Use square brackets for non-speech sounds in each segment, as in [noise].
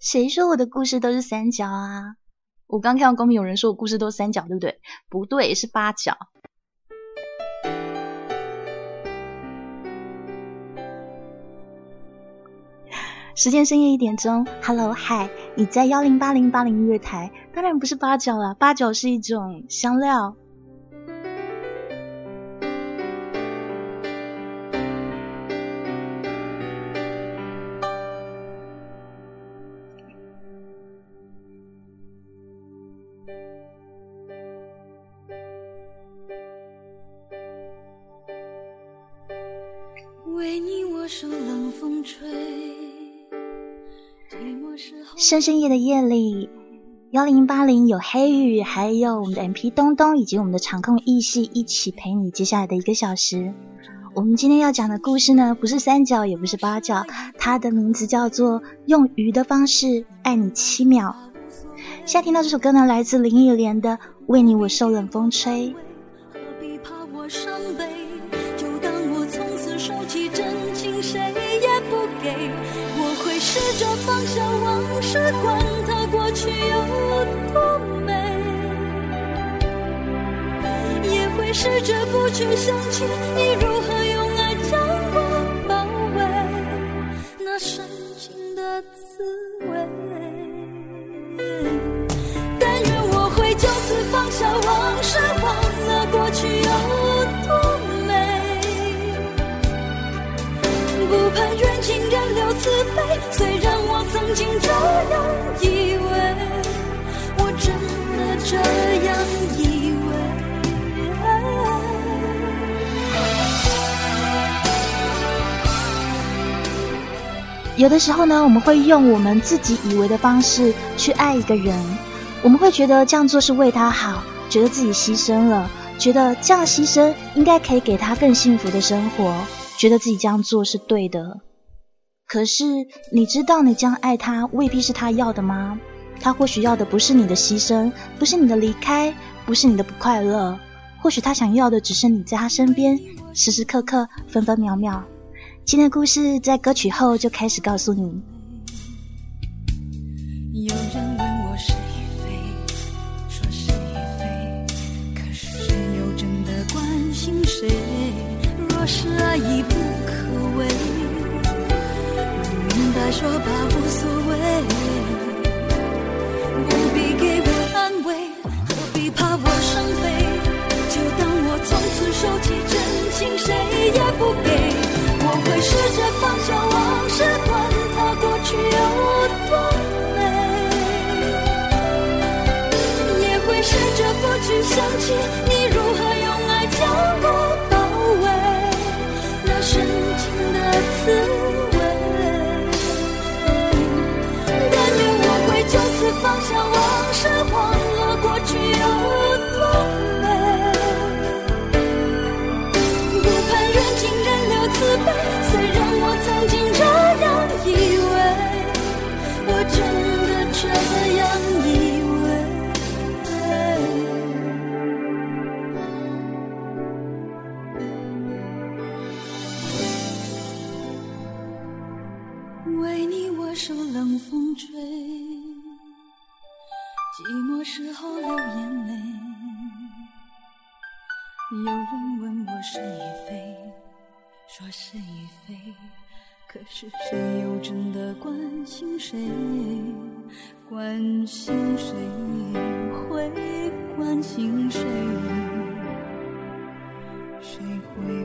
谁说我的故事都是三角啊？我刚看到公屏有人说我故事都是三角，对不对？不对，是八角。时间深夜一点钟，Hello，嗨，你在幺零八零八零月台？当然不是八角了，八角是一种香料。深深夜的夜里，幺零八零有黑雨，还有我们的 M P 东东以及我们的场控艺系一起陪你接下来的一个小时。我们今天要讲的故事呢，不是三角，也不是八角，它的名字叫做《用鱼的方式爱你七秒》。现在听到这首歌呢，来自林忆莲的《为你我受冷风吹》。试着不去想起你如何用爱将我包围，那深情的滋味。但愿我会就此放下往事，忘了过去有多美，不盼缘尽人留慈悲。虽然我曾经这样以为，我真的这样有的时候呢，我们会用我们自己以为的方式去爱一个人，我们会觉得这样做是为他好，觉得自己牺牲了，觉得这样牺牲应该可以给他更幸福的生活，觉得自己这样做是对的。可是，你知道你这样爱他未必是他要的吗？他或许要的不是你的牺牲，不是你的离开，不是你的不快乐。或许他想要的只是你在他身边，时时刻刻，分分秒秒。今天的故事在歌曲后就开始告诉你。有人问我是与非，说是与非，可是谁又真的关心谁？若是爱已不可为。我明白说吧，无所谓，不必给我安慰，何必怕我伤悲？就当我从此收起着放下往事，管它过去有多美，也会试着不去想起你如何用爱将我包围，那深情的滋味。但愿我会就此。放下往事，忘了过去有多美。不盼缘尽仍留慈悲，为。你我受冷风吹。寂寞时候流眼泪，有人问我是与非，说是与非，可是谁又真的关心谁？关心谁会关心谁？谁会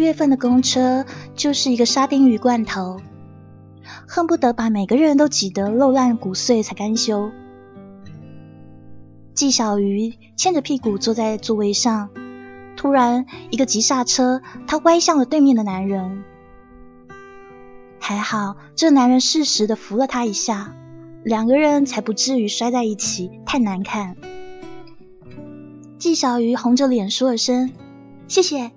月份的公车就是一个沙丁鱼罐头，恨不得把每个人都挤得肉烂骨碎才甘休。纪小鱼牵着屁股坐在座位上，突然一个急刹车，他歪向了对面的男人。还好这男人适时的扶了他一下，两个人才不至于摔在一起，太难看。纪小鱼红着脸说了声谢谢。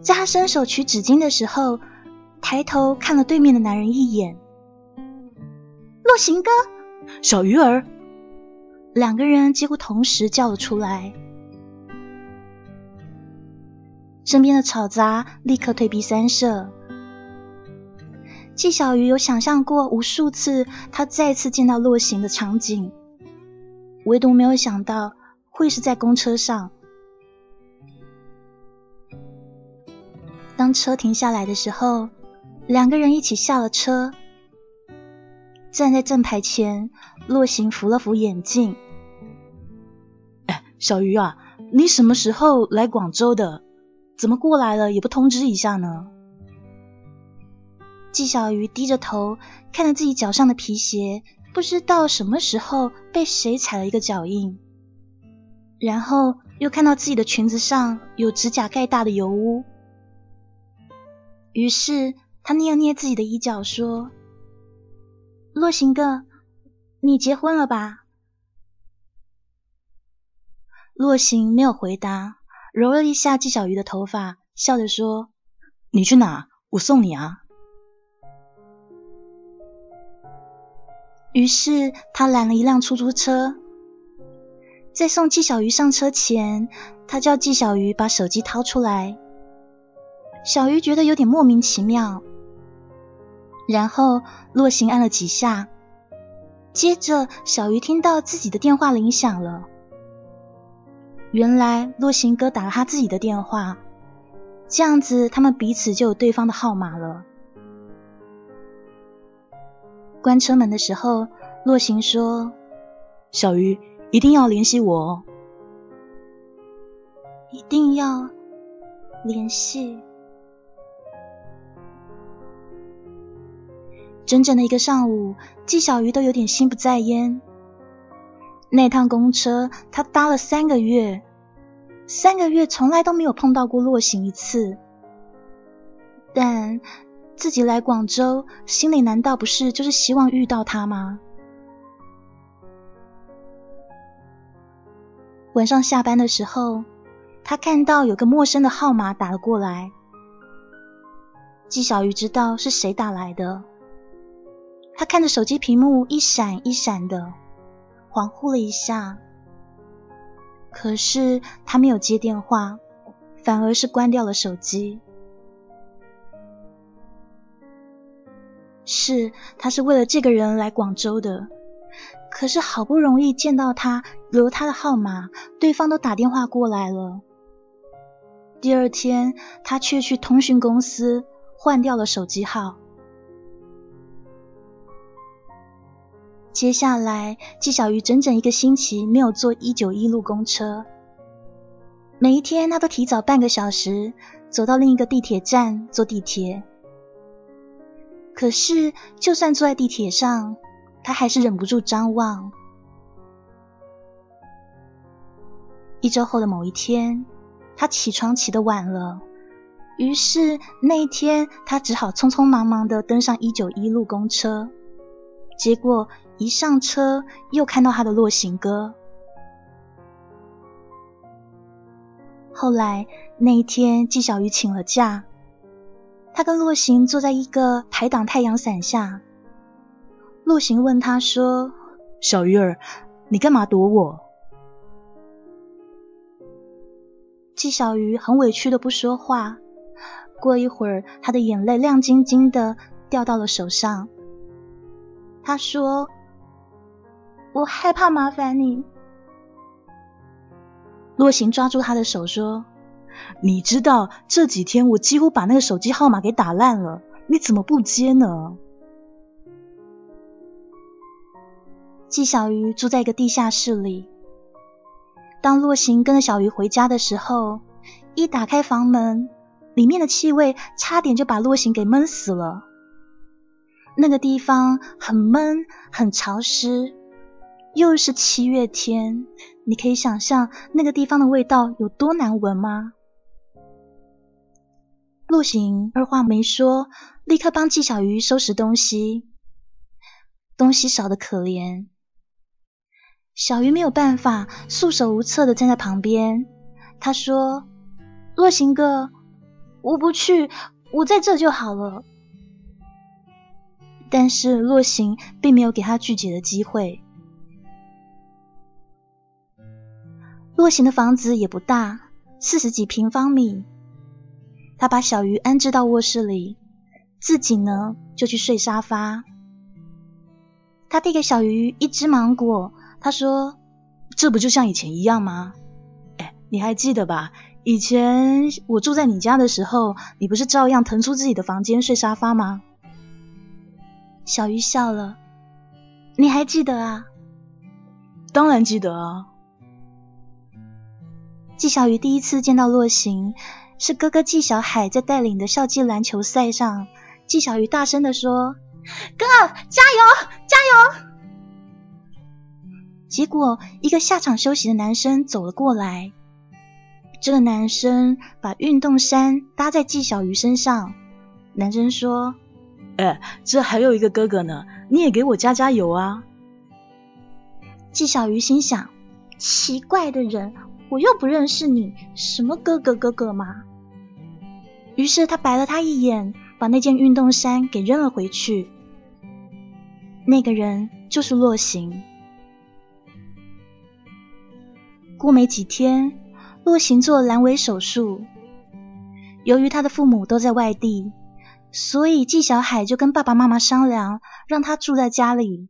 在他伸手取纸巾的时候，抬头看了对面的男人一眼。洛行哥，小鱼儿，两个人几乎同时叫了出来。身边的吵杂立刻退避三舍。纪小鱼有想象过无数次他再次见到洛行的场景，唯独没有想到会是在公车上。当车停下来的时候，两个人一起下了车，站在正牌前，洛行扶了扶眼镜。哎，小鱼啊，你什么时候来广州的？怎么过来了也不通知一下呢？纪小鱼低着头看着自己脚上的皮鞋，不知道什么时候被谁踩了一个脚印，然后又看到自己的裙子上有指甲盖大的油污。于是他捏了捏自己的衣角，说：“洛行哥，你结婚了吧？”洛行没有回答，揉了一下纪小鱼的头发，笑着说：“你去哪？我送你啊。”于是他拦了一辆出租车，在送纪小鱼上车前，他叫纪小鱼把手机掏出来。小鱼觉得有点莫名其妙，然后洛行按了几下，接着小鱼听到自己的电话铃响了。原来洛行哥打了他自己的电话，这样子他们彼此就有对方的号码了。关车门的时候，洛行说：“小鱼一定要联系我哦，一定要联系。”整整的一个上午，纪小鱼都有点心不在焉。那趟公车他搭了三个月，三个月从来都没有碰到过洛行一次。但自己来广州，心里难道不是就是希望遇到他吗？晚上下班的时候，他看到有个陌生的号码打了过来，纪小鱼知道是谁打来的。他看着手机屏幕一闪一闪的，恍惚了一下，可是他没有接电话，反而是关掉了手机。是，他是为了这个人来广州的，可是好不容易见到他，留他的号码，对方都打电话过来了。第二天，他却去通讯公司换掉了手机号。接下来，纪小鱼整整一个星期没有坐一九一路公车。每一天，他都提早半个小时走到另一个地铁站坐地铁。可是，就算坐在地铁上，他还是忍不住张望。一周后的某一天，他起床起得晚了，于是那一天他只好匆匆忙忙的登上一九一路公车。结果。一上车，又看到他的洛行哥。后来那一天，纪晓鱼请了假，他跟洛行坐在一个排挡太阳伞下。洛行问他说：“小鱼儿，你干嘛躲我？”纪晓鱼很委屈的不说话。过一会儿，他的眼泪亮晶晶的掉到了手上。他说。我害怕麻烦你。洛行抓住他的手说：“你知道这几天我几乎把那个手机号码给打烂了，你怎么不接呢？”纪小鱼住在一个地下室里。当洛行跟着小鱼回家的时候，一打开房门，里面的气味差点就把洛行给闷死了。那个地方很闷，很潮湿，又是七月天，你可以想象那个地方的味道有多难闻吗？陆行二话没说，立刻帮纪小鱼收拾东西，东西少得可怜。小鱼没有办法，束手无策的站在旁边。他说：“洛行哥，我不去，我在这就好了。”但是洛行并没有给他拒绝的机会。洛行的房子也不大，四十几平方米。他把小鱼安置到卧室里，自己呢就去睡沙发。他递给小鱼一只芒果，他说：“这不就像以前一样吗？哎，你还记得吧？以前我住在你家的时候，你不是照样腾出自己的房间睡沙发吗？”小鱼笑了，你还记得啊？当然记得啊。纪小鱼第一次见到洛行，是哥哥纪小海在带领的校际篮球赛上。纪小鱼大声地说：“哥，加油，加油！”结果，一个下场休息的男生走了过来。这个男生把运动衫搭在纪小鱼身上。男生说。哎，这还有一个哥哥呢，你也给我加加油啊！纪小鱼心想：奇怪的人，我又不认识你，什么哥哥哥哥嘛？于是他白了他一眼，把那件运动衫给扔了回去。那个人就是洛行。过没几天，洛行做阑尾手术，由于他的父母都在外地。所以纪小海就跟爸爸妈妈商量，让他住在家里。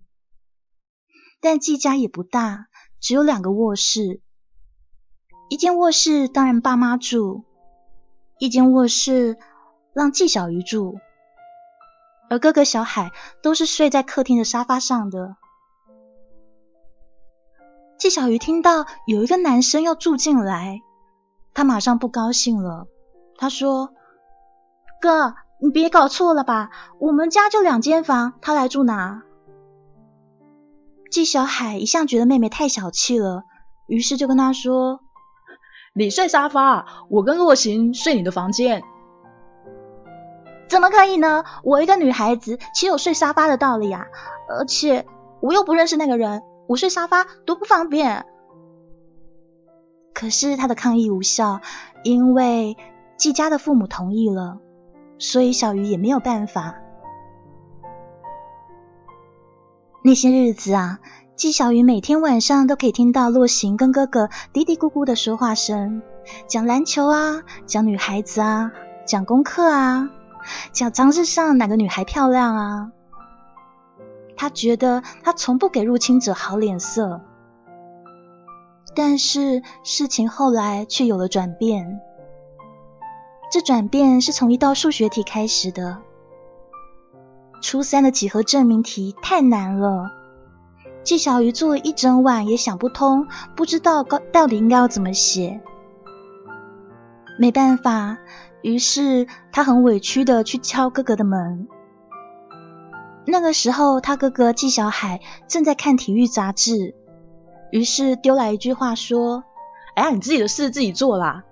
但纪家也不大，只有两个卧室。一间卧室当然爸妈住，一间卧室让纪小鱼住，而哥哥小海都是睡在客厅的沙发上的。纪小鱼听到有一个男生要住进来，他马上不高兴了。他说：“哥。”你别搞错了吧？我们家就两间房，他来住哪？纪小海一向觉得妹妹太小气了，于是就跟他说：“你睡沙发，我跟洛行睡你的房间。”怎么可以呢？我一个女孩子，岂有睡沙发的道理啊？而且我又不认识那个人，我睡沙发多不方便。可是他的抗议无效，因为季家的父母同意了。所以小鱼也没有办法。那些日子啊，季小鱼每天晚上都可以听到洛行跟哥哥嘀嘀咕咕的说话声，讲篮球啊，讲女孩子啊，讲功课啊，讲杂志上哪个女孩漂亮啊。他觉得他从不给入侵者好脸色，但是事情后来却有了转变。这转变是从一道数学题开始的。初三的几何证明题太难了，纪小鱼做了一整晚也想不通，不知道到底应该要怎么写。没办法，于是他很委屈的去敲哥哥的门。那个时候，他哥哥纪小海正在看体育杂志，于是丢来一句话说：“哎呀，你自己的事自己做啦。”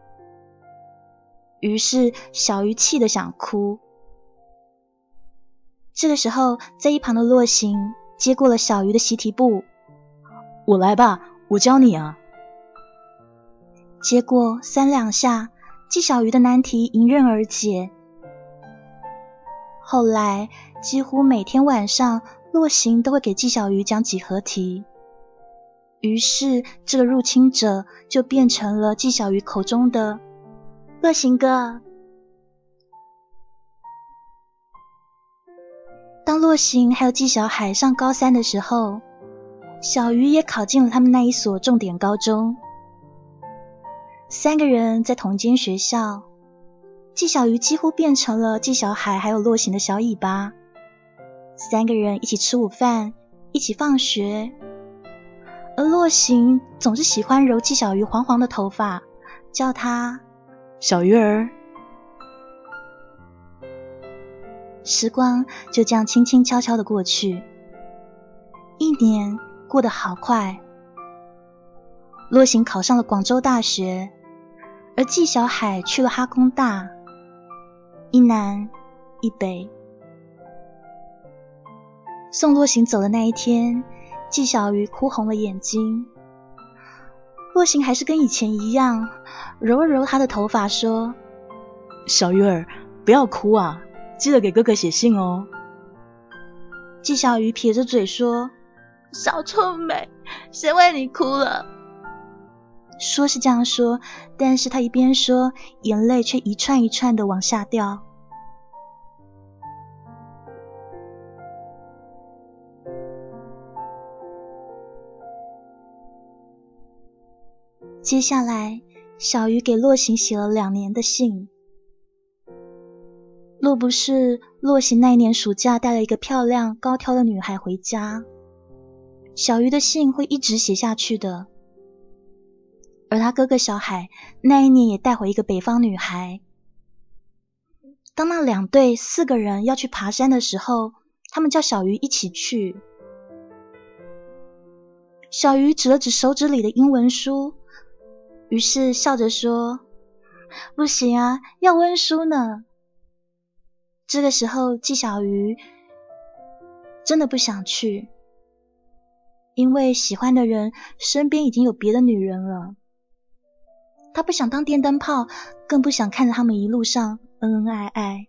于是小鱼气得想哭。这个时候，在一旁的洛行接过了小鱼的习题簿，我来吧，我教你啊。结果三两下，纪小鱼的难题迎刃而解。后来几乎每天晚上，洛行都会给纪小鱼讲几何题。于是这个入侵者就变成了纪小鱼口中的。洛行哥，当洛行还有纪小海上高三的时候，小鱼也考进了他们那一所重点高中。三个人在同间学校，纪小鱼几乎变成了纪小海还有洛行的小尾巴。三个人一起吃午饭，一起放学，而洛行总是喜欢揉纪小鱼黄黄的头发，叫他。小鱼儿，时光就这样轻轻悄悄的过去，一年过得好快。洛行考上了广州大学，而纪小海去了哈工大，一南一北。送洛行走的那一天，纪小鱼哭红了眼睛。洛行还是跟以前一样，揉了揉他的头发，说：“小鱼儿，不要哭啊，记得给哥哥写信哦。”纪小鱼撇着嘴说：“小臭美，谁为你哭了？”说是这样说，但是他一边说，眼泪却一串一串的往下掉。接下来，小鱼给洛行写了两年的信。若不是洛行那一年暑假带了一个漂亮高挑的女孩回家，小鱼的信会一直写下去的。而他哥哥小海那一年也带回一个北方女孩。当那两队四个人要去爬山的时候，他们叫小鱼一起去。小鱼指了指手指里的英文书。于是笑着说：“不行啊，要温书呢。”这个时候，纪晓鱼真的不想去，因为喜欢的人身边已经有别的女人了。他不想当电灯泡，更不想看着他们一路上恩恩爱爱。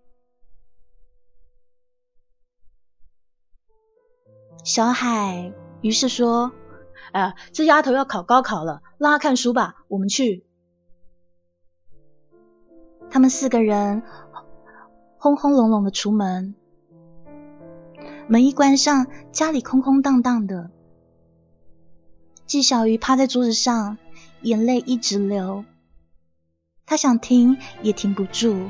小海于是说。哎，这丫头要考高考了，让她看书吧。我们去。他们四个人轰轰隆隆的出门，门一关上，家里空空荡荡的。纪小鱼趴在桌子上，眼泪一直流。他想停，也停不住。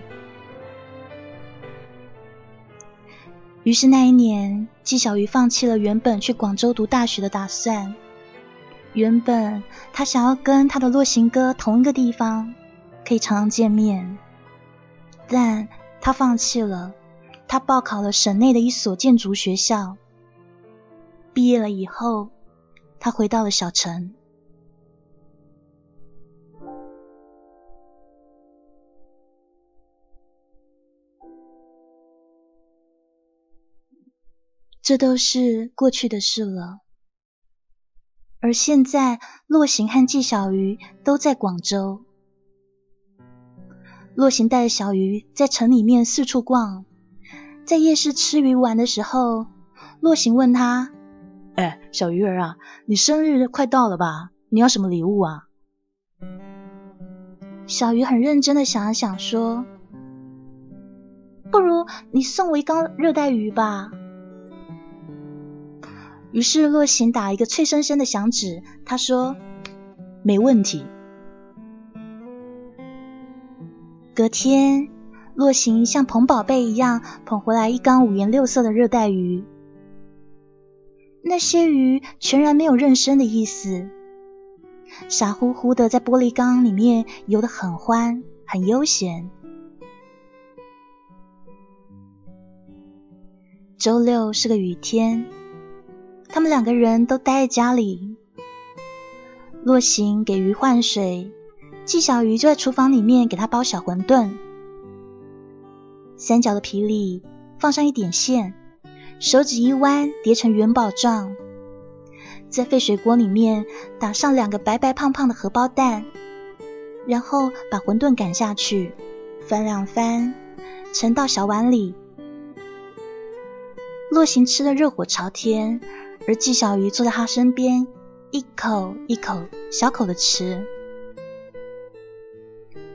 于是那一年，纪小鱼放弃了原本去广州读大学的打算。原本他想要跟他的洛行哥同一个地方，可以常常见面，但他放弃了。他报考了省内的一所建筑学校，毕业了以后，他回到了小城。这都是过去的事了。而现在，洛行和纪小鱼都在广州。洛行带着小鱼在城里面四处逛，在夜市吃鱼玩的时候，洛行问他：“哎，小鱼儿啊，你生日快到了吧？你要什么礼物啊？”小鱼很认真的想了想，说：“不如你送我一缸热带鱼吧。”于是洛行打一个脆生生的响指，他说：“没问题。”隔天，洛行像捧宝贝一样捧回来一缸五颜六色的热带鱼。那些鱼全然没有认生的意思，傻乎乎的在玻璃缸里面游得很欢，很悠闲。周六是个雨天。他们两个人都待在家里，洛行给鱼换水，纪小鱼就在厨房里面给他包小馄饨。三角的皮里放上一点馅，手指一弯叠成元宝状，在沸水锅里面打上两个白白胖胖的荷包蛋，然后把馄饨擀下去，翻两翻，盛到小碗里。洛行吃的热火朝天。而纪小鱼坐在他身边，一口一口小口的吃。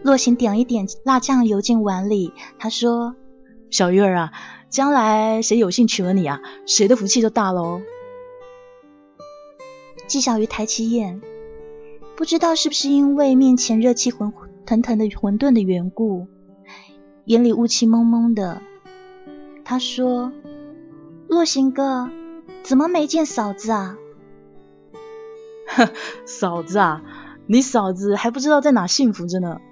洛行点了一点辣酱油进碗里，他说：“小鱼儿啊，将来谁有幸娶了你啊，谁的福气就大喽。”纪小鱼抬起眼，不知道是不是因为面前热气浑腾腾的馄饨的缘故，眼里雾气蒙蒙的。他说：“洛行哥。”怎么没见嫂子啊？哼 [laughs] 嫂子啊，你嫂子还不知道在哪幸福着呢。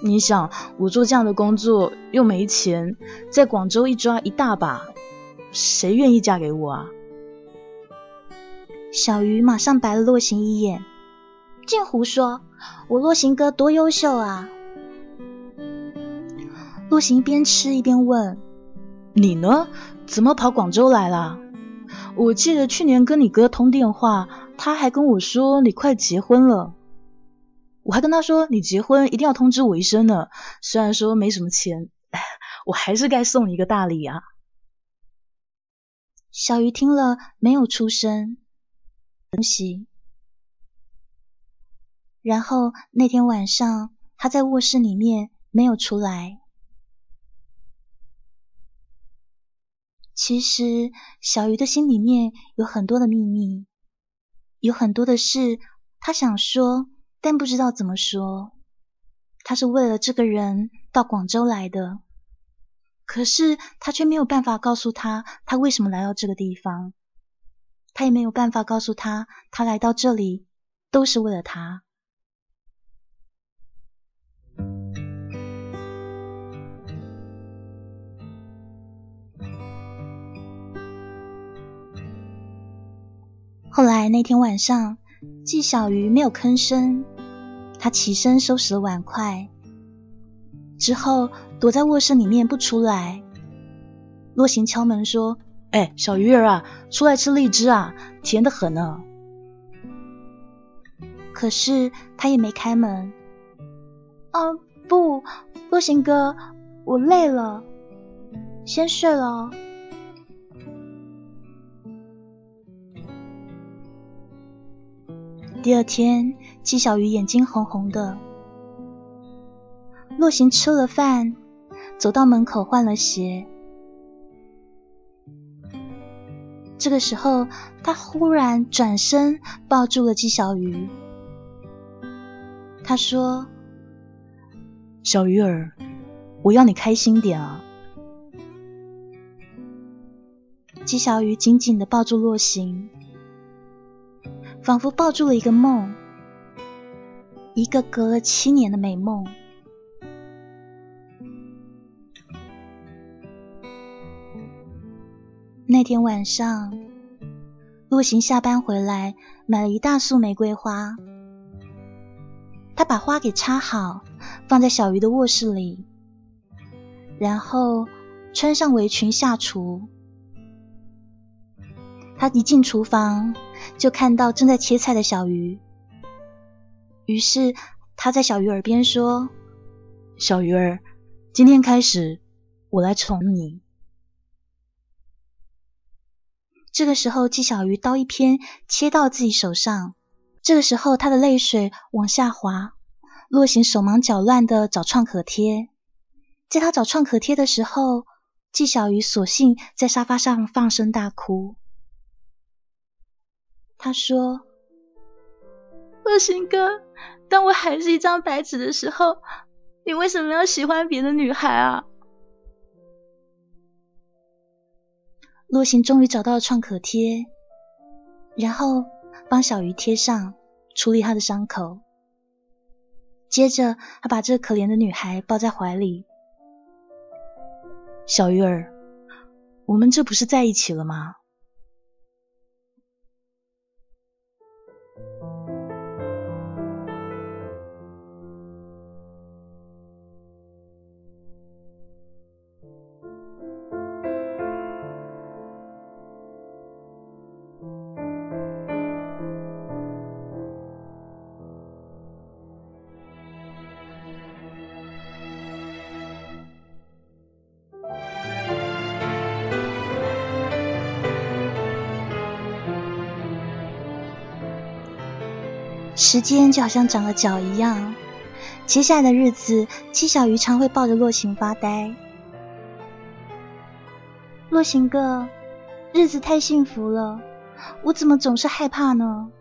你想，我做这样的工作又没钱，在广州一抓一大把，谁愿意嫁给我啊？小鱼马上白了洛行一眼，净胡说！我洛行哥多优秀啊！洛行边吃一边问：“你呢？怎么跑广州来了？我记得去年跟你哥通电话，他还跟我说你快结婚了。我还跟他说你结婚一定要通知我一声呢。虽然说没什么钱，[laughs] 我还是该送你一个大礼啊。”小鱼听了没有出声。东西。然后那天晚上，他在卧室里面没有出来。其实小鱼的心里面有很多的秘密，有很多的事他想说，但不知道怎么说。他是为了这个人到广州来的，可是他却没有办法告诉他，他为什么来到这个地方。他也没有办法告诉他，他来到这里都是为了他。后来那天晚上，季小鱼没有吭声，他起身收拾了碗筷，之后躲在卧室里面不出来。洛行敲门说。哎，小鱼儿啊，出来吃荔枝啊，甜的很呢。可是他也没开门。啊，不，洛行哥，我累了，先睡了。第二天，纪小鱼眼睛红红的。洛行吃了饭，走到门口换了鞋。这个时候，他忽然转身抱住了纪小鱼。他说：“小鱼儿，我要你开心点啊！”纪小鱼紧紧的抱住洛行，仿佛抱住了一个梦，一个隔了七年的美梦。那天晚上，陆行下班回来，买了一大束玫瑰花。他把花给插好，放在小鱼的卧室里，然后穿上围裙下厨。他一进厨房，就看到正在切菜的小鱼，于是他在小鱼耳边说：“小鱼儿，今天开始，我来宠你。”这个时候，纪小鱼刀一偏，切到自己手上。这个时候，他的泪水往下滑。洛行手忙脚乱的找创可贴，在他找创可贴的时候，纪小鱼索性在沙发上放声大哭。他说：“洛行哥，当我还是一张白纸的时候，你为什么要喜欢别的女孩啊？”洛行终于找到了创可贴，然后帮小鱼贴上，处理他的伤口。接着，他把这可怜的女孩抱在怀里。小鱼儿，我们这不是在一起了吗？时间就好像长了脚一样，接下来的日子，七小鱼常会抱着洛行发呆。洛行哥，日子太幸福了，我怎么总是害怕呢？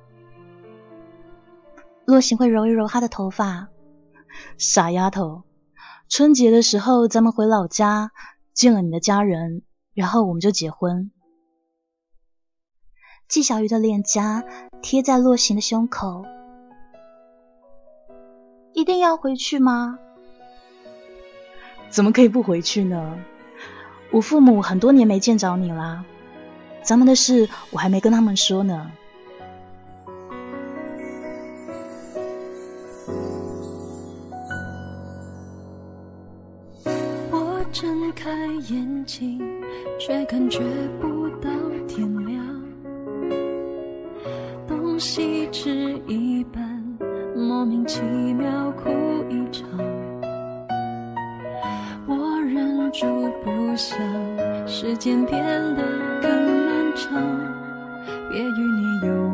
洛行会揉一揉他的头发，傻丫头，春节的时候咱们回老家见了你的家人，然后我们就结婚。季小鱼的脸颊贴在洛行的胸口。一定要回去吗？怎么可以不回去呢？我父母很多年没见着你啦，咱们的事我还没跟他们说呢。我睁开眼睛，却感觉不到天亮，东西吃一半，莫名其妙哭一场。我忍住不想，时间变得更漫长，别与你有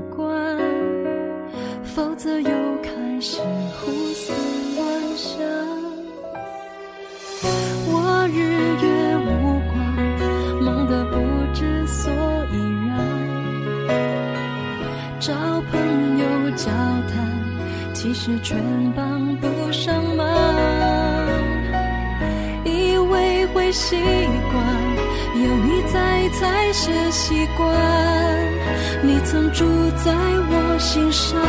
其实全帮不上忙。以为会习惯，有你在才是习惯。你曾住在我心上，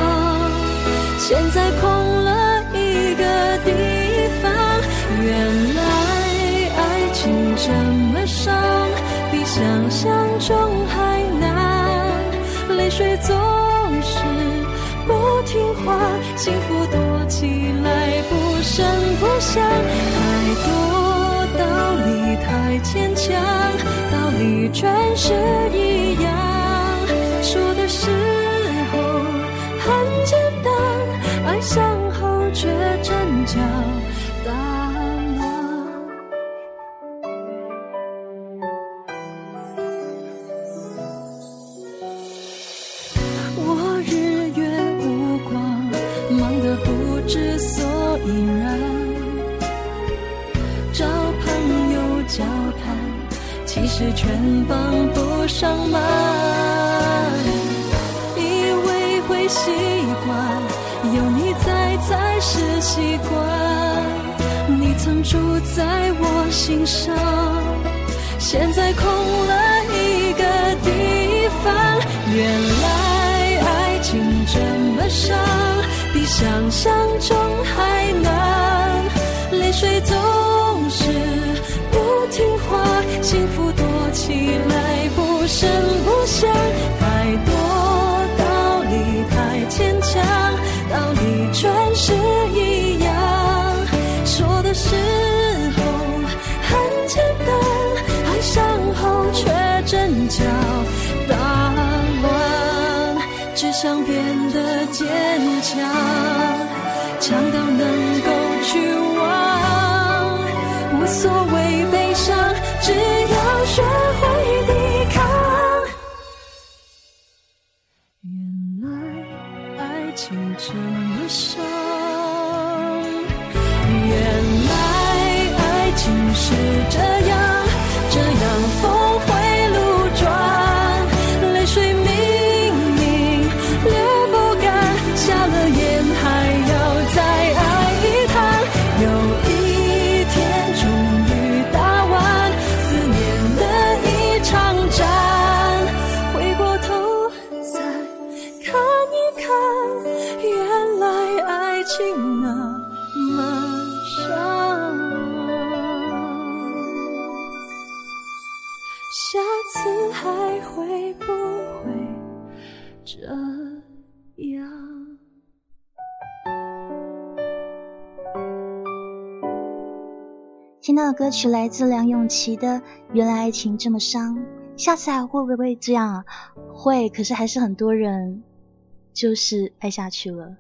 现在空了一个地方。原来爱情这么伤，比想象中幸福躲起来不声不响。太多道理太牵强，道理全是一样。在空了一个地方。原来爱情这么伤，比想象中还想变得坚强，歌曲来自梁咏琪的《原来爱情这么伤》，下次还会不会这样？会，可是还是很多人就是爱下去了。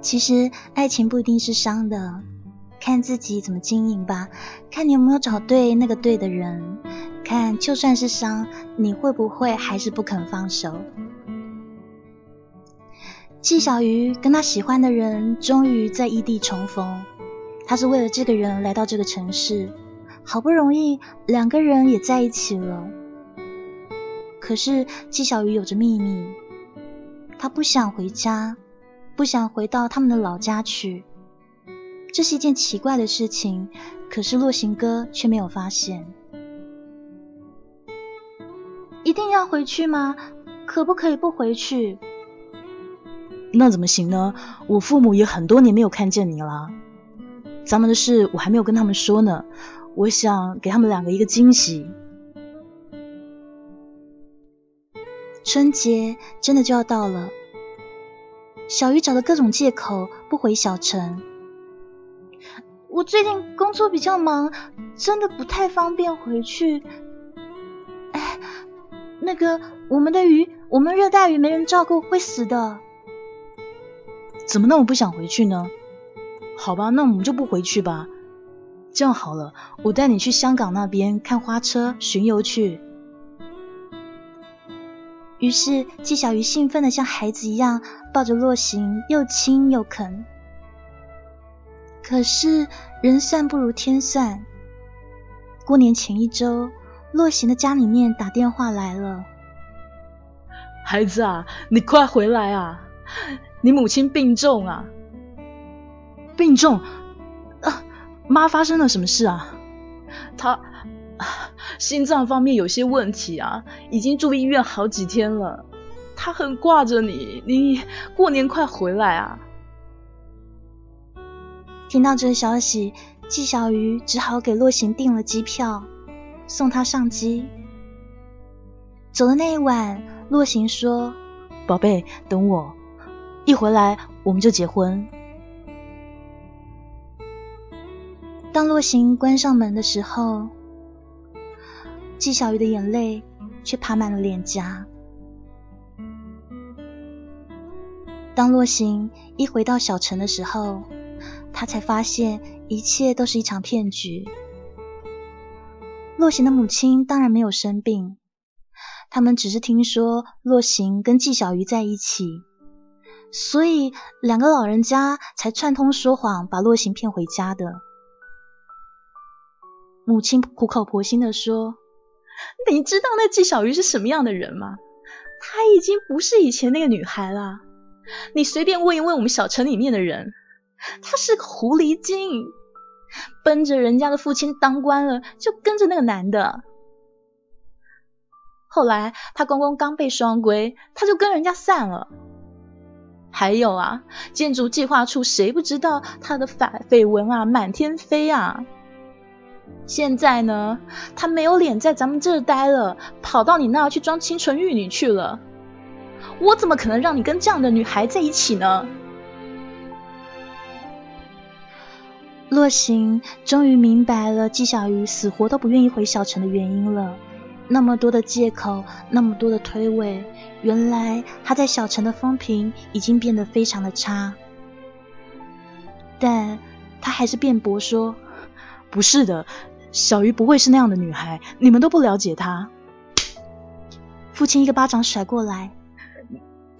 其实爱情不一定是伤的，看自己怎么经营吧，看你有没有找对那个对的人，看就算是伤，你会不会还是不肯放手？纪晓瑜跟他喜欢的人终于在异地重逢，他是为了这个人来到这个城市，好不容易两个人也在一起了。可是纪晓瑜有着秘密，他不想回家，不想回到他们的老家去。这是一件奇怪的事情，可是洛行哥却没有发现。一定要回去吗？可不可以不回去？那怎么行呢？我父母也很多年没有看见你了。咱们的事我还没有跟他们说呢，我想给他们两个一个惊喜。春节真的就要到了，小鱼找了各种借口不回小城。我最近工作比较忙，真的不太方便回去。哎，那个我们的鱼，我们热带鱼没人照顾会死的。怎么那么不想回去呢？好吧，那我们就不回去吧。这样好了，我带你去香港那边看花车巡游去。于是纪小鱼兴奋的像孩子一样抱着洛行，又亲又啃。可是人算不如天算，过年前一周，洛行的家里面打电话来了：“孩子啊，你快回来啊！你母亲病重啊！病重啊！妈发生了什么事啊？她……”心脏方面有些问题啊，已经住医院好几天了。她很挂着你，你过年快回来啊！听到这个消息，纪晓鱼只好给洛行订了机票，送他上机。走的那一晚，洛行说：“宝贝，等我，一回来我们就结婚。”当洛行关上门的时候。纪晓鱼的眼泪却爬满了脸颊。当洛行一回到小城的时候，他才发现一切都是一场骗局。洛行的母亲当然没有生病，他们只是听说洛行跟纪小鱼在一起，所以两个老人家才串通说谎，把洛行骗回家的。母亲苦口婆心的说。你知道那纪小鱼是什么样的人吗？她已经不是以前那个女孩了。你随便问一问我们小城里面的人，她是个狐狸精，奔着人家的父亲当官了，就跟着那个男的。后来他公公刚被双规，他就跟人家散了。还有啊，建筑计划处谁不知道他的绯绯闻啊满天飞啊？现在呢，他没有脸在咱们这儿待了，跑到你那儿去装清纯玉女去了。我怎么可能让你跟这样的女孩在一起呢？洛行终于明白了纪小鱼死活都不愿意回小城的原因了。那么多的借口，那么多的推诿，原来他在小城的风评已经变得非常的差。但他还是辩驳说。不是的，小鱼不会是那样的女孩，你们都不了解她。父亲一个巴掌甩过来，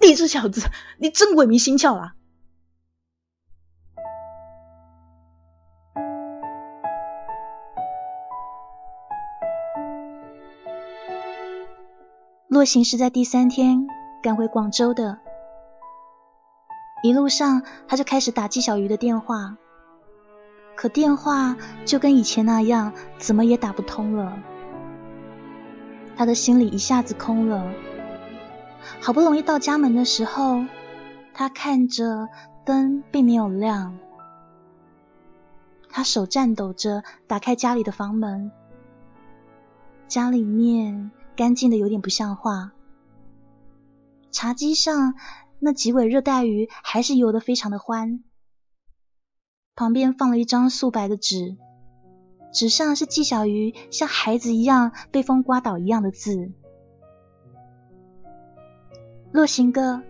你这小子，你真鬼迷心窍啊！洛行是在第三天赶回广州的，一路上他就开始打纪小鱼的电话。可电话就跟以前那样，怎么也打不通了。他的心里一下子空了。好不容易到家门的时候，他看着灯并没有亮。他手颤抖着打开家里的房门，家里面干净的有点不像话。茶几上那几尾热带鱼还是游得非常的欢。旁边放了一张素白的纸，纸上是纪小鱼像孩子一样被风刮倒一样的字。洛行哥，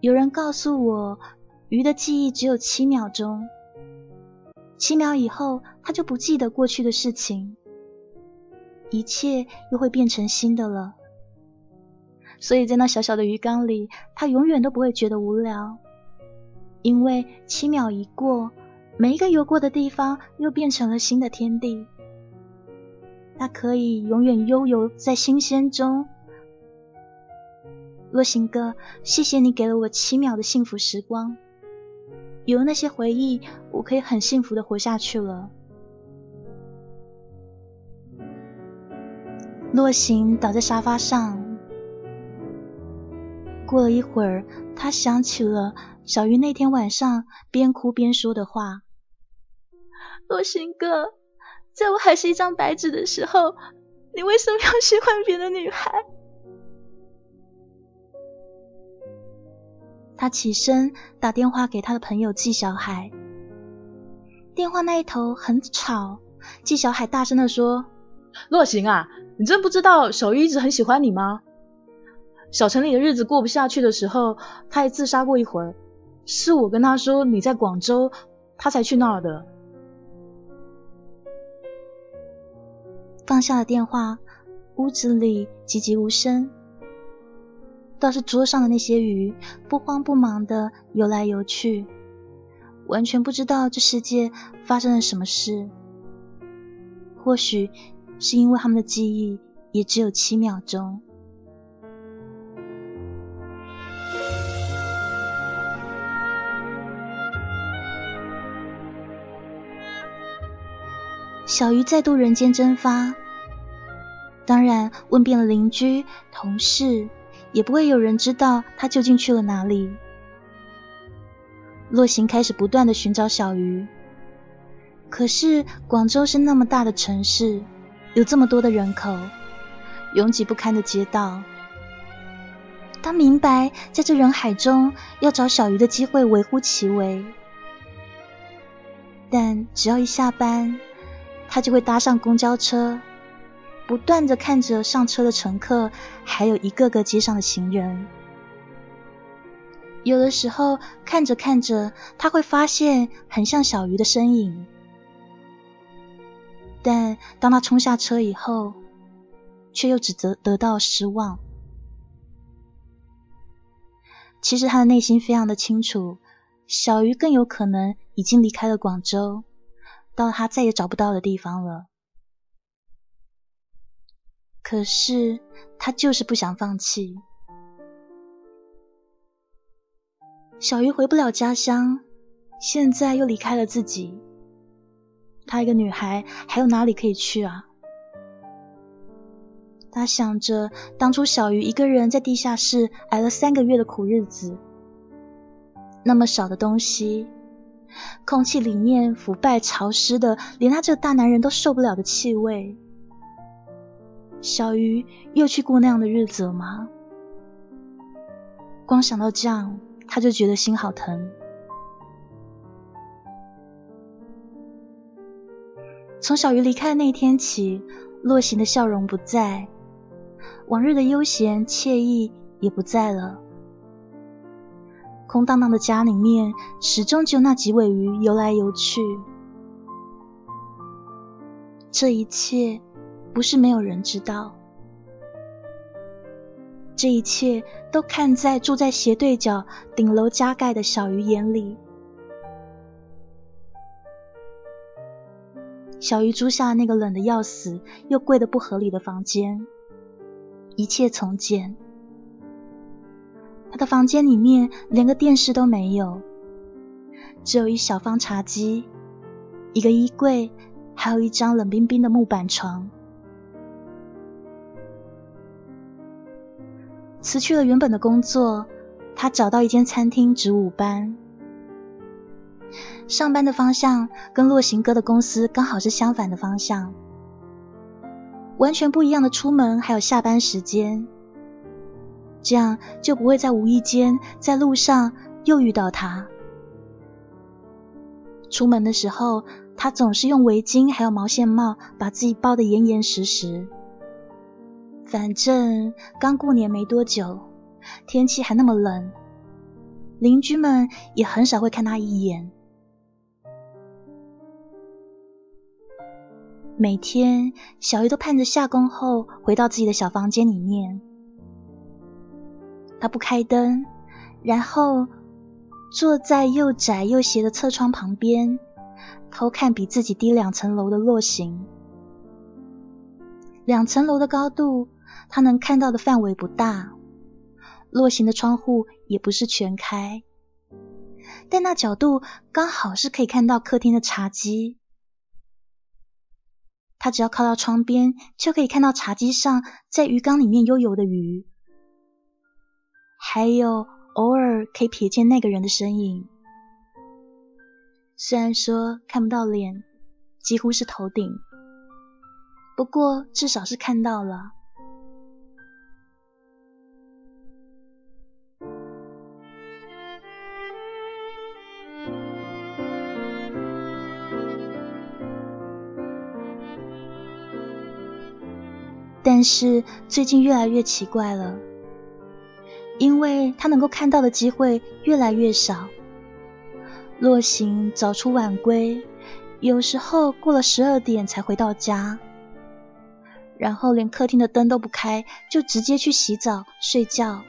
有人告诉我，鱼的记忆只有七秒钟，七秒以后他就不记得过去的事情，一切又会变成新的了。所以在那小小的鱼缸里，他永远都不会觉得无聊，因为七秒一过。每一个游过的地方，又变成了新的天地。它可以永远悠游在新鲜中。洛行哥，谢谢你给了我七秒的幸福时光。有了那些回忆，我可以很幸福的活下去了。洛行倒在沙发上，过了一会儿，他想起了小鱼那天晚上边哭边说的话：“洛行哥，在我还是一张白纸的时候，你为什么要喜欢别的女孩？”他起身打电话给他的朋友纪小海，电话那一头很吵，纪小海大声的说：“洛行啊，你真不知道小鱼一直很喜欢你吗？小城里的日子过不下去的时候，他还自杀过一回，是我跟他说你在广州，他才去那儿的。”放下了电话，屋子里寂寂无声。倒是桌上的那些鱼不慌不忙的游来游去，完全不知道这世界发生了什么事。或许是因为他们的记忆也只有七秒钟。小鱼再度人间蒸发，当然问遍了邻居、同事。也不会有人知道他究竟去了哪里。洛行开始不断的寻找小鱼，可是广州是那么大的城市，有这么多的人口，拥挤不堪的街道。他明白，在这人海中要找小鱼的机会微乎其微，但只要一下班，他就会搭上公交车。不断的看着上车的乘客，还有一个个街上的行人。有的时候看着看着，他会发现很像小鱼的身影。但当他冲下车以后，却又只得得到失望。其实他的内心非常的清楚，小鱼更有可能已经离开了广州，到他再也找不到的地方了。可是他就是不想放弃。小鱼回不了家乡，现在又离开了自己，她一个女孩还有哪里可以去啊？他想着当初小鱼一个人在地下室挨了三个月的苦日子，那么少的东西，空气里面腐败潮湿的，连他这个大男人都受不了的气味。小鱼又去过那样的日子了吗？光想到这样，他就觉得心好疼。从小鱼离开的那天起，洛行的笑容不在，往日的悠闲惬意也不在了。空荡荡的家里面，始终只有那几尾鱼游来游去。这一切。不是没有人知道，这一切都看在住在斜对角顶楼加盖的小鱼眼里。小鱼租下那个冷的要死又贵的不合理的房间，一切从简。他的房间里面连个电视都没有，只有一小方茶几、一个衣柜，还有一张冷冰冰的木板床。辞去了原本的工作，他找到一间餐厅值午班。上班的方向跟洛行哥的公司刚好是相反的方向，完全不一样的出门还有下班时间，这样就不会在无意间在路上又遇到他。出门的时候，他总是用围巾还有毛线帽把自己包得严严实实。反正刚过年没多久，天气还那么冷，邻居们也很少会看他一眼。每天，小鱼都盼着下工后回到自己的小房间里面，他不开灯，然后坐在又窄又斜的侧窗旁边，偷看比自己低两层楼的落行。两层楼的高度。他能看到的范围不大，落行的窗户也不是全开，但那角度刚好是可以看到客厅的茶几。他只要靠到窗边，就可以看到茶几上在鱼缸里面悠游的鱼，还有偶尔可以瞥见那个人的身影。虽然说看不到脸，几乎是头顶，不过至少是看到了。但是最近越来越奇怪了，因为他能够看到的机会越来越少。洛行早出晚归，有时候过了十二点才回到家，然后连客厅的灯都不开，就直接去洗澡睡觉，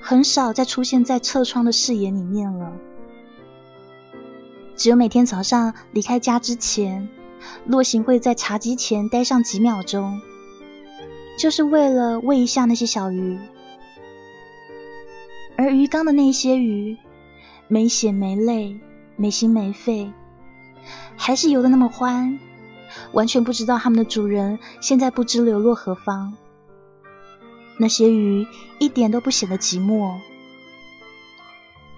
很少再出现在侧窗的视野里面了。只有每天早上离开家之前，洛行会在茶几前待上几秒钟。就是为了喂一下那些小鱼，而鱼缸的那些鱼没血没泪没心没肺，还是游得那么欢，完全不知道他们的主人现在不知流落何方。那些鱼一点都不显得寂寞，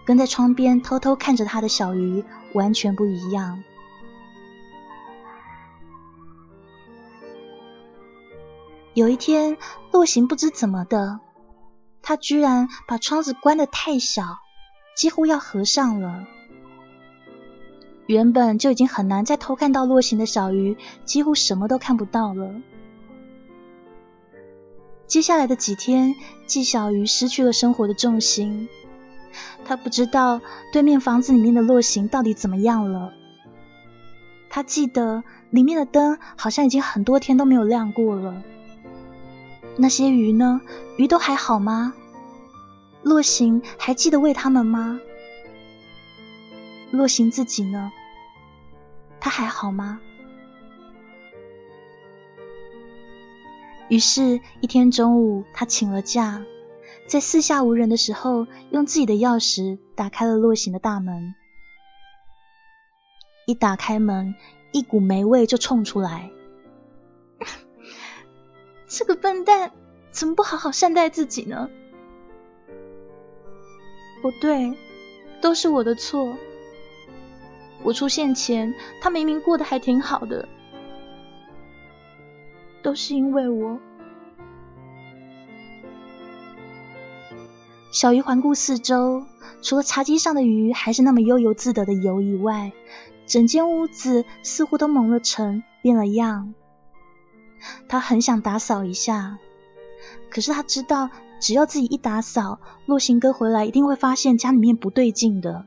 跟在窗边偷偷看着他的小鱼完全不一样。有一天，洛行不知怎么的，他居然把窗子关得太小，几乎要合上了。原本就已经很难再偷看到洛行的小鱼，几乎什么都看不到了。接下来的几天，季小鱼失去了生活的重心，他不知道对面房子里面的洛行到底怎么样了。他记得里面的灯好像已经很多天都没有亮过了。那些鱼呢？鱼都还好吗？洛行还记得喂它们吗？洛行自己呢？他还好吗？于是，一天中午，他请了假，在四下无人的时候，用自己的钥匙打开了洛行的大门。一打开门，一股霉味就冲出来。这个笨蛋怎么不好好善待自己呢？不对，都是我的错。我出现前，他明明过得还挺好的，都是因为我。小鱼环顾四周，除了茶几上的鱼还是那么悠游自得的游以外，整间屋子似乎都蒙了尘，变了样。他很想打扫一下，可是他知道，只要自己一打扫，洛行哥回来一定会发现家里面不对劲的。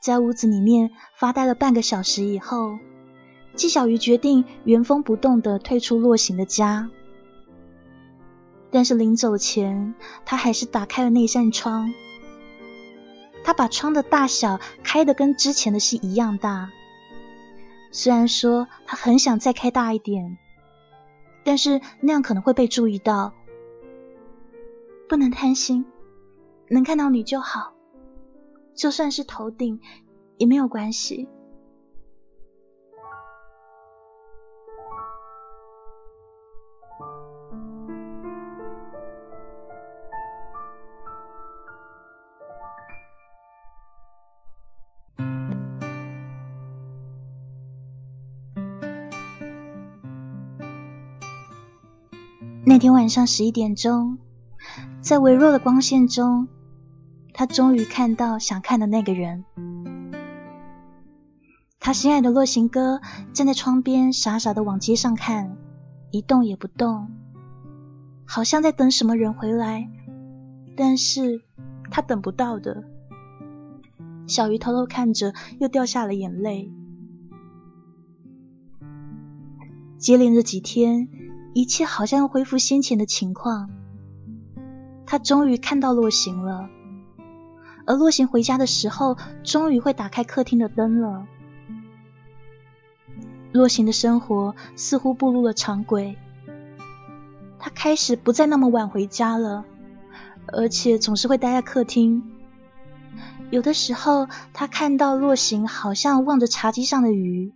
在屋子里面发呆了半个小时以后，季小鱼决定原封不动的退出洛行的家。但是临走前，他还是打开了那扇窗。他把窗的大小开的跟之前的是一样大。虽然说他很想再开大一点，但是那样可能会被注意到。不能贪心，能看到你就好，就算是头顶也没有关系。那天晚上十一点钟，在微弱的光线中，他终于看到想看的那个人。他心爱的洛行哥站在窗边，傻傻的往街上看，一动也不动，好像在等什么人回来。但是他等不到的。小鱼偷偷看着，又掉下了眼泪。接连着几天。一切好像要恢复先前的情况。他终于看到洛行了，而洛行回家的时候，终于会打开客厅的灯了。洛行的生活似乎步入了常轨，他开始不再那么晚回家了，而且总是会待在客厅。有的时候，他看到洛行好像望着茶几上的鱼，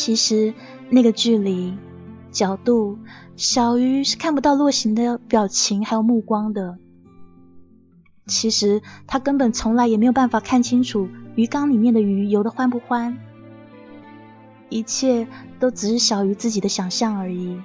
其实那个距离、角度，小鱼是看不到洛行的表情还有目光的。其实他根本从来也没有办法看清楚鱼缸里面的鱼游得欢不欢，一切都只是小鱼自己的想象而已。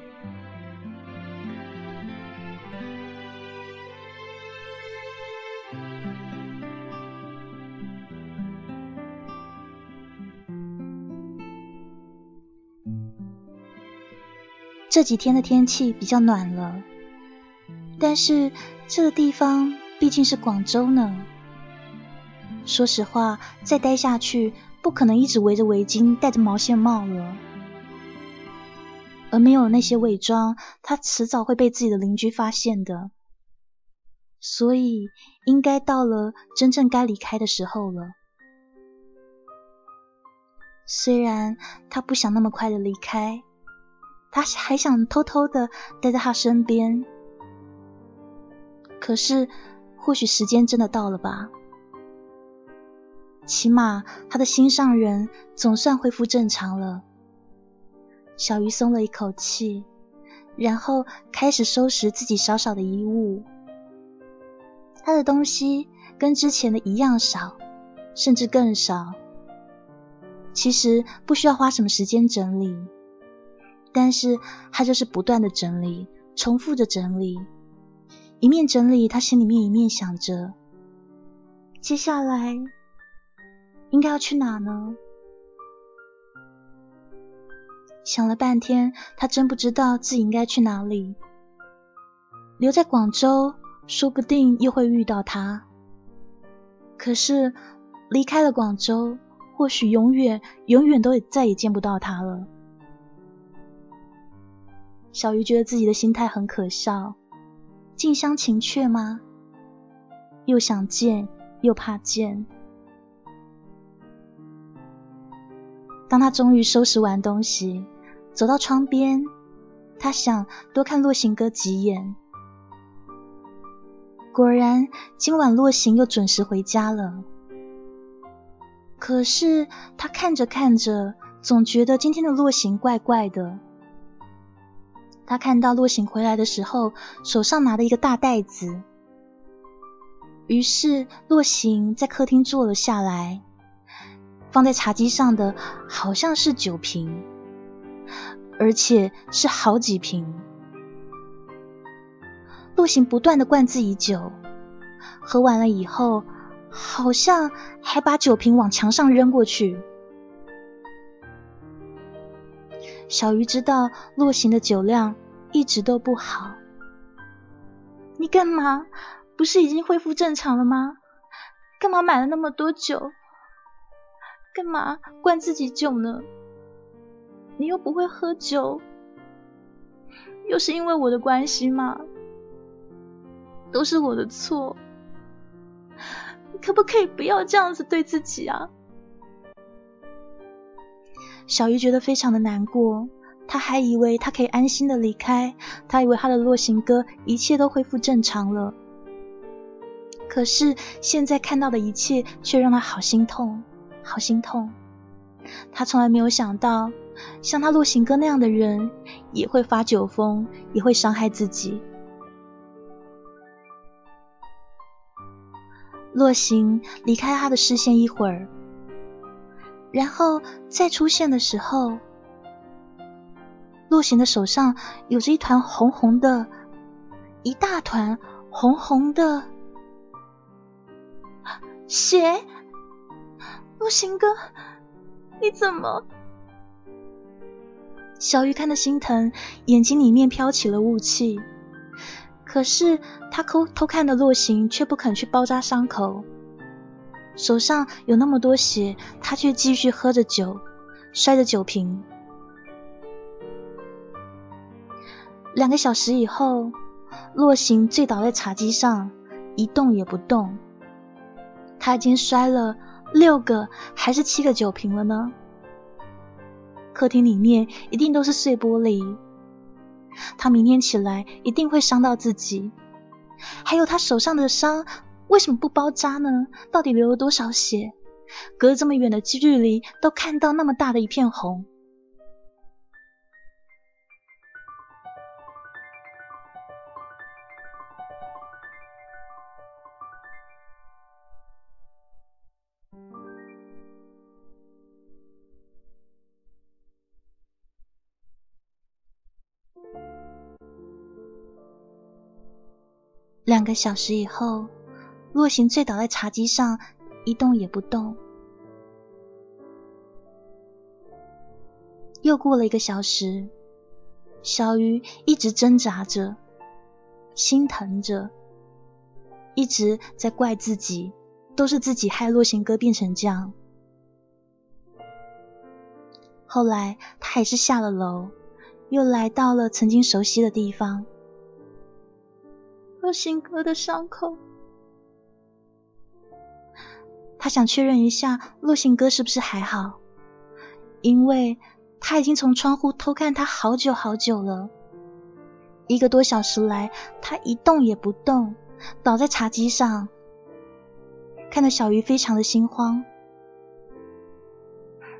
这几天的天气比较暖了，但是这个地方毕竟是广州呢。说实话，再待下去不可能一直围着围巾、戴着毛线帽了，而没有那些伪装，他迟早会被自己的邻居发现的。所以，应该到了真正该离开的时候了。虽然他不想那么快的离开。他还想偷偷的待在他身边，可是或许时间真的到了吧。起码他的心上人总算恢复正常了。小鱼松了一口气，然后开始收拾自己少少的衣物。他的东西跟之前的一样少，甚至更少。其实不需要花什么时间整理。但是他就是不断的整理，重复着整理，一面整理，他心里面一面想着，接下来应该要去哪呢？想了半天，他真不知道自己应该去哪里。留在广州，说不定又会遇到他。可是离开了广州，或许永远、永远都再也见不到他了。小鱼觉得自己的心态很可笑，近乡情怯吗？又想见，又怕见。当他终于收拾完东西，走到窗边，他想多看洛行哥几眼。果然，今晚洛行又准时回家了。可是他看着看着，总觉得今天的洛行怪怪的。他看到洛行回来的时候，手上拿着一个大袋子。于是洛行在客厅坐了下来，放在茶几上的好像是酒瓶，而且是好几瓶。洛行不断的灌自己酒，喝完了以后，好像还把酒瓶往墙上扔过去。小鱼知道洛行的酒量一直都不好。你干嘛？不是已经恢复正常了吗？干嘛买了那么多酒？干嘛灌自己酒呢？你又不会喝酒，又是因为我的关系吗？都是我的错，可不可以不要这样子对自己啊？小鱼觉得非常的难过，他还以为他可以安心的离开，他以为他的洛行哥一切都恢复正常了。可是现在看到的一切却让他好心痛，好心痛。他从来没有想到，像他洛行哥那样的人也会发酒疯，也会伤害自己。洛行离开他的视线一会儿。然后再出现的时候，洛行的手上有着一团红红的，一大团红红的血。洛行哥，你怎么？小鱼看得心疼，眼睛里面飘起了雾气。可是他偷偷看的洛行却不肯去包扎伤口。手上有那么多血，他却继续喝着酒，摔着酒瓶。两个小时以后，洛行醉倒在茶几上，一动也不动。他已经摔了六个还是七个酒瓶了呢？客厅里面一定都是碎玻璃。他明天起来一定会伤到自己。还有他手上的伤为什么不包扎呢？到底流了多少血？隔这么远的距离都看到那么大的一片红。两个小时以后，洛行醉倒在茶几上，一动也不动。又过了一个小时，小鱼一直挣扎着，心疼着，一直在怪自己，都是自己害洛行哥变成这样。后来，他还是下了楼，又来到了曾经熟悉的地方。洛行哥的伤口，他想确认一下陆行哥是不是还好，因为他已经从窗户偷看他好久好久了。一个多小时来，他一动也不动，倒在茶几上，看得小鱼非常的心慌。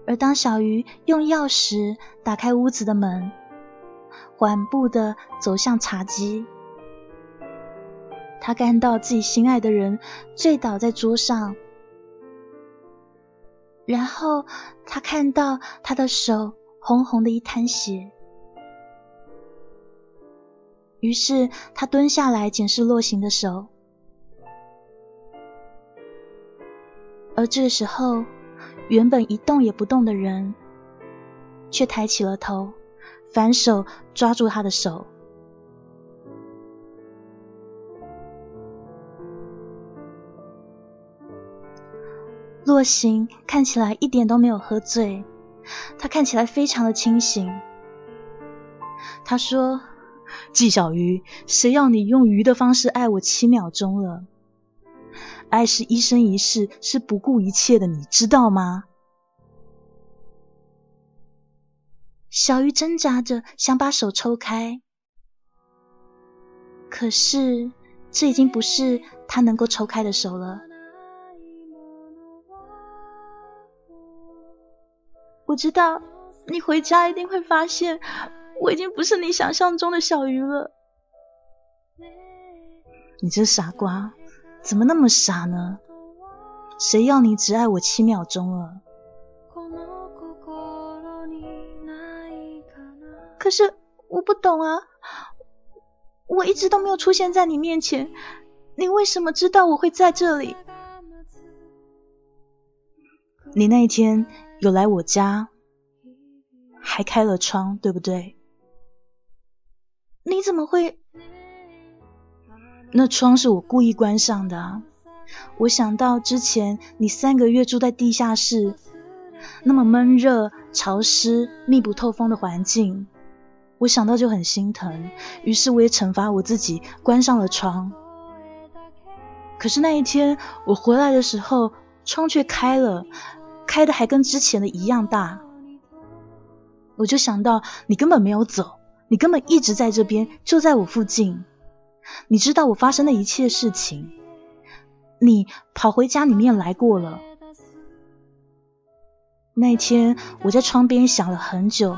而当小鱼用钥匙打开屋子的门，缓步的走向茶几。他看到自己心爱的人醉倒在桌上，然后他看到他的手红红的一滩血，于是他蹲下来检视洛行的手，而这个时候，原本一动也不动的人却抬起了头，反手抓住他的手。行看起来一点都没有喝醉，他看起来非常的清醒。他说：“纪小鱼，谁要你用鱼的方式爱我七秒钟了？爱是一生一世，是不顾一切的，你知道吗？”小鱼挣扎着想把手抽开，可是这已经不是他能够抽开的手了。我知道你回家一定会发现，我已经不是你想象中的小鱼了。你这傻瓜，怎么那么傻呢？谁要你只爱我七秒钟了？可是我不懂啊，我一直都没有出现在你面前，你为什么知道我会在这里？你那一天。有来我家，还开了窗，对不对？你怎么会？那窗是我故意关上的。我想到之前你三个月住在地下室，那么闷热、潮湿、密不透风的环境，我想到就很心疼。于是我也惩罚我自己，关上了窗。可是那一天我回来的时候，窗却开了。开的还跟之前的一样大，我就想到你根本没有走，你根本一直在这边，就在我附近。你知道我发生的一切事情，你跑回家里面来过了。那天我在窗边想了很久，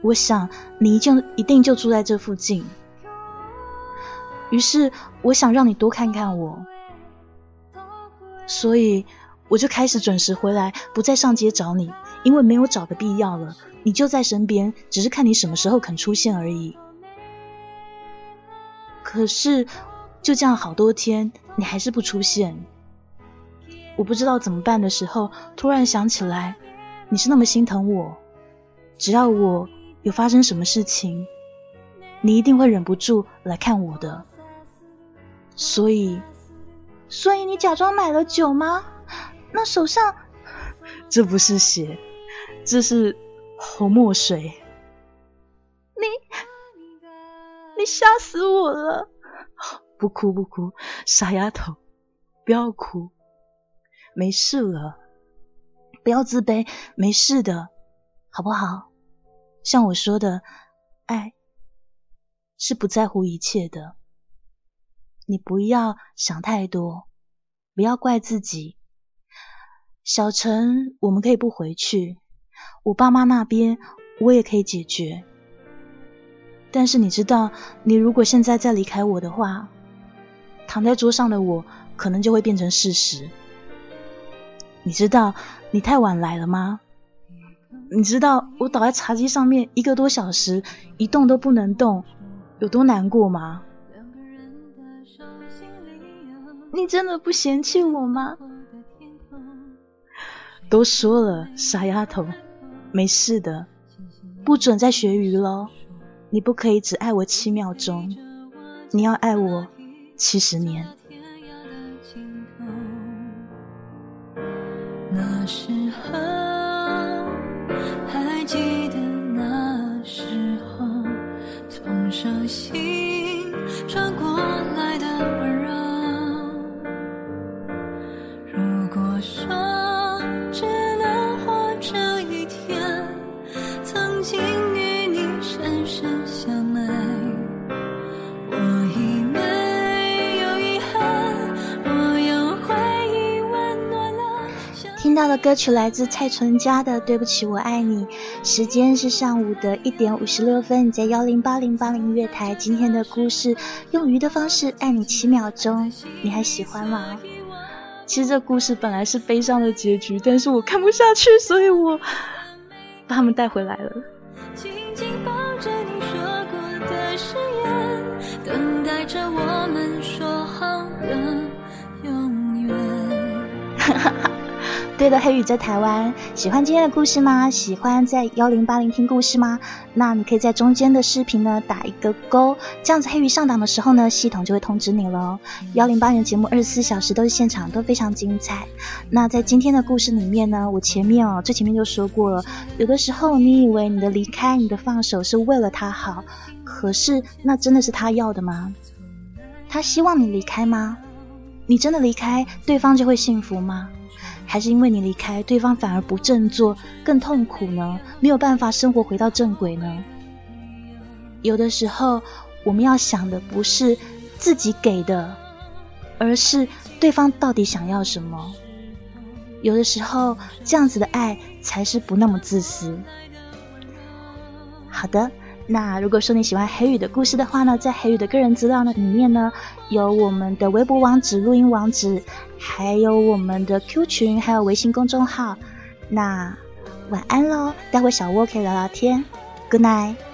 我想你一定一定就住在这附近，于是我想让你多看看我，所以。我就开始准时回来，不再上街找你，因为没有找的必要了。你就在身边，只是看你什么时候肯出现而已。可是就这样好多天，你还是不出现。我不知道怎么办的时候，突然想起来，你是那么心疼我，只要我有发生什么事情，你一定会忍不住来看我的。所以，所以你假装买了酒吗？那手上，这不是血，这是红墨水。你，你吓死我了！不哭不哭，傻丫头，不要哭，没事了，不要自卑，没事的，好不好？像我说的，爱是不在乎一切的。你不要想太多，不要怪自己。小陈，我们可以不回去，我爸妈那边我也可以解决。但是你知道，你如果现在再离开我的话，躺在桌上的我可能就会变成事实。你知道你太晚来了吗？你知道我倒在茶几上面一个多小时，一动都不能动，有多难过吗？你真的不嫌弃我吗？都说了，傻丫头，没事的，不准再学鱼喽！你不可以只爱我七秒钟，你要爱我七十年。那时候，听到的歌曲来自蔡淳佳的《对不起，我爱你》。时间是上午的一点五十六分，你在幺零八零八零月台。今天的故事用鱼的方式爱你七秒钟，你还喜欢吗？其实这故事本来是悲伤的结局，但是我看不下去，所以我 [laughs] 把他们带回来了。对的，黑雨在台湾，喜欢今天的故事吗？喜欢在幺零八零听故事吗？那你可以在中间的视频呢打一个勾，这样子黑鱼上档的时候呢，系统就会通知你了。幺零八零节目二十四小时都是现场，都非常精彩。那在今天的故事里面呢，我前面哦最前面就说过了，有的时候你以为你的离开、你的放手是为了他好，可是那真的是他要的吗？他希望你离开吗？你真的离开，对方就会幸福吗？还是因为你离开，对方反而不振作，更痛苦呢？没有办法生活回到正轨呢？有的时候，我们要想的不是自己给的，而是对方到底想要什么。有的时候，这样子的爱才是不那么自私。好的。那如果说你喜欢黑羽的故事的话呢，在黑羽的个人资料呢里面呢，有我们的微博网址、录音网址，还有我们的 Q 群，还有微信公众号。那晚安喽，待会小窝可以聊聊天。Good night。